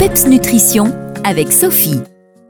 PEPS Nutrition avec Sophie.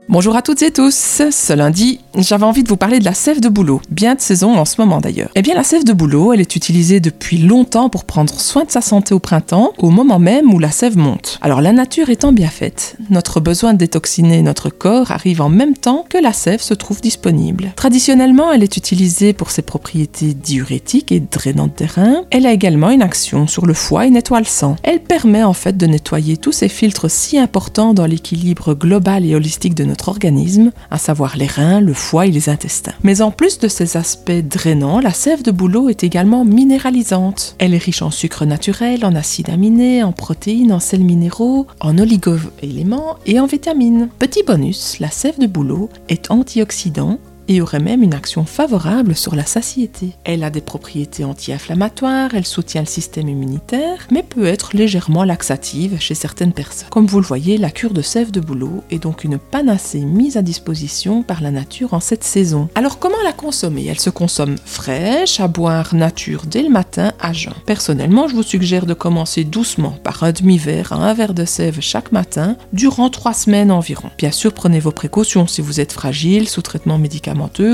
Bonjour à toutes et tous. Ce lundi, j'avais envie de vous parler de la sève de bouleau, bien de saison en ce moment d'ailleurs. Eh bien, la sève de bouleau, elle est utilisée depuis longtemps pour prendre soin de sa santé au printemps, au moment même où la sève monte. Alors, la nature étant bien faite, notre besoin de détoxiner notre corps arrive en même temps que la sève se trouve disponible. Traditionnellement, elle est utilisée pour ses propriétés diurétiques et drainantes des reins. Elle a également une action sur le foie et nettoie le sang. Elle permet en fait de nettoyer tous ces filtres si importants dans l'équilibre global et holistique de notre organisme, à savoir les reins, le foie et les intestins. Mais en plus de ces aspects drainants, la sève de bouleau est également minéralisante. Elle est riche en sucre naturel, en acides aminés, en protéines, en sels minéraux, en oligo-éléments et en vitamines. Petit bonus, la sève de bouleau est antioxydant et aurait même une action favorable sur la satiété. Elle a des propriétés anti-inflammatoires, elle soutient le système immunitaire, mais peut être légèrement laxative chez certaines personnes. Comme vous le voyez, la cure de sève de bouleau est donc une panacée mise à disposition par la nature en cette saison. Alors comment la consommer? Elle se consomme fraîche, à boire nature dès le matin à jeun. Personnellement, je vous suggère de commencer doucement par un demi-verre à un verre de sève chaque matin durant trois semaines environ. Bien sûr, prenez vos précautions si vous êtes fragile, sous traitement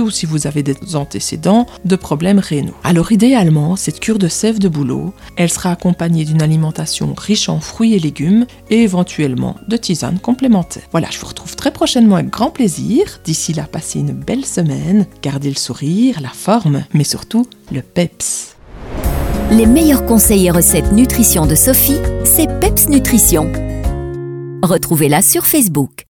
ou si vous avez des antécédents de problèmes rénaux. Alors idéalement, cette cure de sève de bouleau, elle sera accompagnée d'une alimentation riche en fruits et légumes et éventuellement de tisanes complémentaires. Voilà, je vous retrouve très prochainement avec grand plaisir. D'ici là, passez une belle semaine, gardez le sourire, la forme, mais surtout le PEPS. Les meilleurs conseils et recettes nutrition de Sophie, c'est PEPS Nutrition. Retrouvez-la sur Facebook.